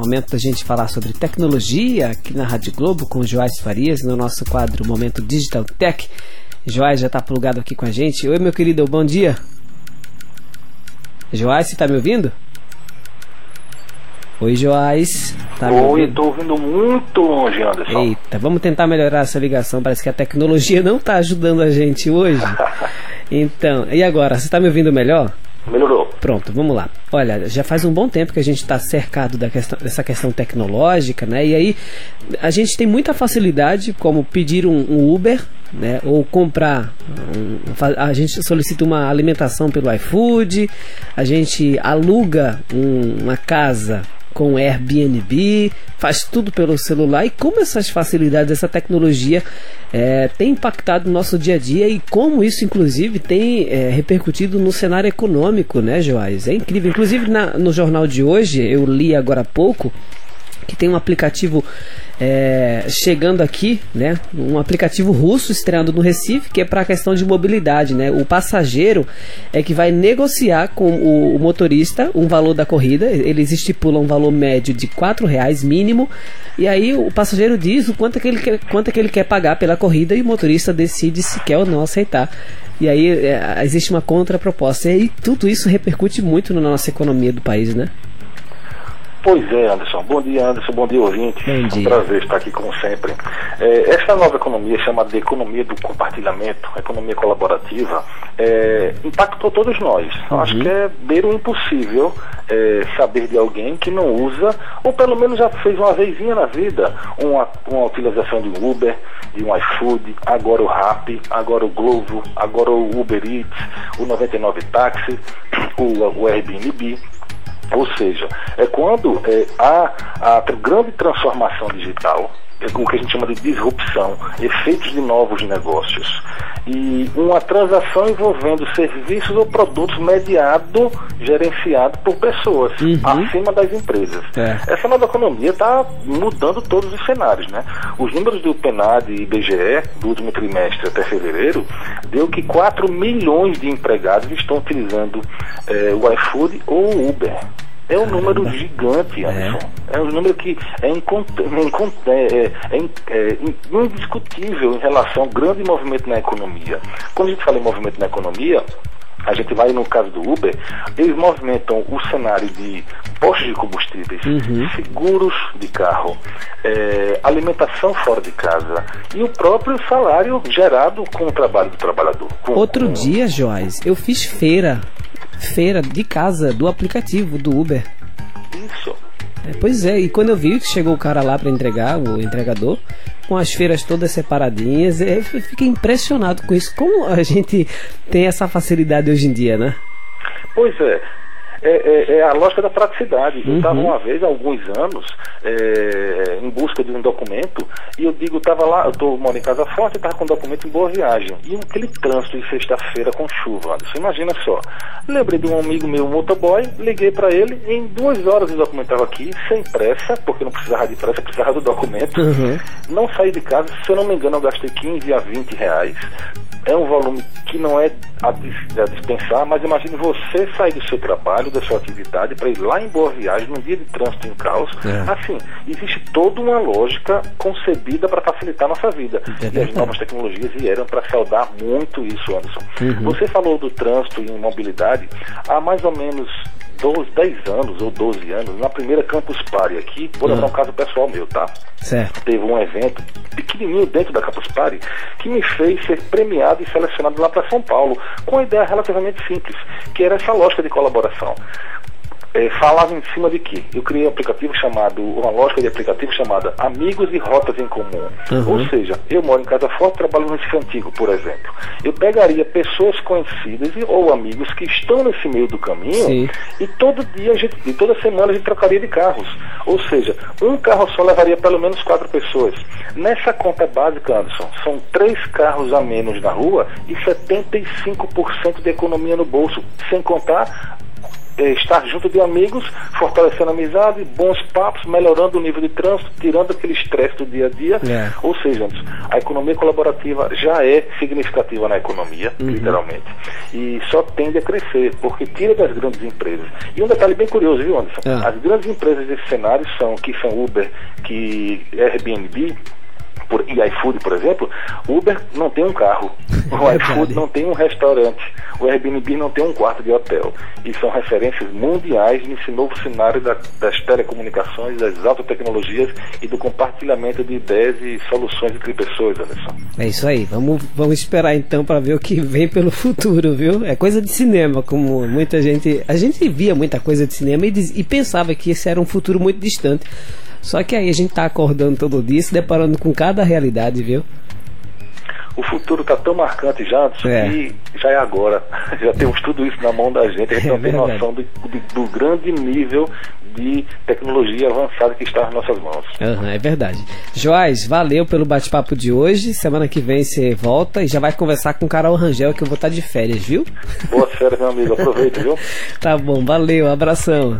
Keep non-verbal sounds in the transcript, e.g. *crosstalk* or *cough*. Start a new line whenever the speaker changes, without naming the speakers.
Momento da gente falar sobre tecnologia aqui na Rádio Globo com o Joás Farias no nosso quadro Momento Digital Tech. Joás já está plugado aqui com a gente. Oi, meu querido, bom dia. Joás, você está me ouvindo? Oi, Joás.
Tá Oi, estou ouvindo muito longe, Anderson.
Eita, vamos tentar melhorar essa ligação. Parece que a tecnologia não está ajudando a gente hoje. *laughs* então, e agora? Você está me ouvindo melhor?
Melhorou.
Pronto, vamos lá. Olha, já faz um bom tempo que a gente está cercado da questão, dessa questão tecnológica, né? E aí a gente tem muita facilidade como pedir um, um Uber, né? Ou comprar. Um, a gente solicita uma alimentação pelo iFood, a gente aluga um, uma casa com Airbnb, faz tudo pelo celular e como essas facilidades, essa tecnologia é, tem impactado no nosso dia a dia e como isso, inclusive, tem é, repercutido no cenário econômico, né, Joás? É incrível. Inclusive, na, no jornal de hoje, eu li agora há pouco que tem um aplicativo é, chegando aqui, né? Um aplicativo russo estreando no Recife, que é para a questão de mobilidade, né? O passageiro é que vai negociar com o, o, motorista um valor da corrida. Eles estipulam um valor médio de quatro reais mínimo. E aí o passageiro diz o quanto é que ele quer, quanto é que ele quer pagar pela corrida e o motorista decide se quer ou não aceitar. E aí é, existe uma contraproposta. E aí, tudo isso repercute muito na nossa economia do país, né?
Pois é, Anderson. Bom dia, Anderson. Bom dia, ouvinte. Bom dia. É um prazer estar aqui, como sempre. É, essa nova economia, chamada de economia do compartilhamento, economia colaborativa, é, impactou todos nós. Uhum. Acho que é beiro impossível é, saber de alguém que não usa, ou pelo menos já fez uma vezinha na vida, uma, uma utilização de um Uber, de um iFood, agora o Rap, agora o Glovo, agora o Uber Eats, o 99 Táxi, o, o Airbnb. Ou seja, é quando é, há a grande transformação digital, é o que a gente chama de disrupção, efeitos de novos negócios. E uma transação envolvendo serviços ou produtos mediado, gerenciado por pessoas, uhum. acima das empresas. É. Essa nova economia está mudando todos os cenários. Né? Os números do PNAD e IBGE, do último trimestre até fevereiro, deu que 4 milhões de empregados estão utilizando é, o iFood ou o Uber. É um número gigante, é. Anderson. É. é um número que é, é, é, é, indiscutível em relação ao grande movimento na economia. Quando a gente fala em movimento na economia, a gente vai no caso do Uber, eles movimentam o cenário de postos de combustíveis, uhum. seguros de carro, é, alimentação fora de casa e o próprio salário gerado com o trabalho do trabalhador. Com,
Outro
com...
dia, Joás, eu fiz feira feira de casa do aplicativo do Uber.
Isso.
É, pois é, e quando eu vi que chegou o cara lá para entregar, o entregador, com as feiras todas separadinhas, eu fiquei impressionado com isso. Como a gente tem essa facilidade hoje em dia, né?
Pois é, é, é, é, a lógica da praticidade. Uhum. Eu estava uma vez, há alguns anos, é, em busca de um documento, e eu digo, estava lá, eu estou morando em Casa Forte, estava com um documento em boa viagem. E aquele trânsito de sexta-feira com chuva, você imagina só. Lembrei de um amigo meu, um motoboy, liguei para ele, em duas horas o documento estava aqui, sem pressa, porque não precisava de pressa, precisava do documento. Uhum. Não saí de casa, se eu não me engano, eu gastei 15 a 20 reais é um volume que não é a, dispensar, mas imagine você sair do seu trabalho, da sua atividade, para ir lá em Boa Viagem, num dia de trânsito em caos. É. Assim, existe toda uma lógica concebida para facilitar a nossa vida. E as novas tecnologias vieram para saudar muito isso, Anderson. Uhum. Você falou do trânsito e mobilidade. Há mais ou menos 12, 10 anos ou 12 anos, na primeira Campus Party aqui, vou dar um caso pessoal meu, tá?
Certo.
Teve um evento pequenininho dentro da Campus Party que me fez ser premiado e selecionado lá para São Paulo, com uma ideia relativamente simples, que era essa lógica de colaboração é, falava em cima de quê? Eu criei um aplicativo chamado, uma lógica de aplicativo chamada Amigos e Rotas em Comum. Uhum. Ou seja, eu moro em Casa Forte, trabalho no Recife Antigo, por exemplo. Eu pegaria pessoas conhecidas ou amigos que estão nesse meio do caminho Sim. e todo dia, a gente, e toda semana a gente trocaria de carros. Ou seja, um carro só levaria pelo menos quatro pessoas. Nessa conta básica, Anderson, são três carros a menos na rua e 75% de economia no bolso, sem contar estar junto de amigos, fortalecendo a amizade, bons papos, melhorando o nível de trânsito, tirando aquele estresse do dia a dia. É. Ou seja, a economia colaborativa já é significativa na economia, uhum. literalmente, e só tende a crescer, porque tira das grandes empresas. E um detalhe bem curioso, viu, Anderson? É. As grandes empresas desse cenário são, que são Uber, que Airbnb, por, e iFood, por exemplo, Uber não tem um carro, *laughs* o iFood não tem um restaurante, o Airbnb não tem um quarto de hotel. E são referências mundiais nesse novo cenário da, das telecomunicações, das altas tecnologias e do compartilhamento de ideias e soluções entre pessoas, Anderson.
É isso aí, vamos, vamos esperar então para ver o que vem pelo futuro, viu? É coisa de cinema, como muita gente. A gente via muita coisa de cinema e, e pensava que esse era um futuro muito distante. Só que aí a gente tá acordando todo dia, se deparando com cada realidade, viu?
O futuro tá tão marcante já, é. que já é agora. *laughs* Já temos tudo isso na mão da gente, a gente é não tem noção do, do, do, grande nível de tecnologia avançada que está nas nossas mãos.
Uhum, é verdade. Joás, valeu pelo bate-papo de hoje. Semana que vem você volta e já vai conversar com o Carol Rangel, que eu vou estar de férias, viu?
Boas férias, meu amigo. *laughs* Aproveita, viu?
tá bom, valeu, abração.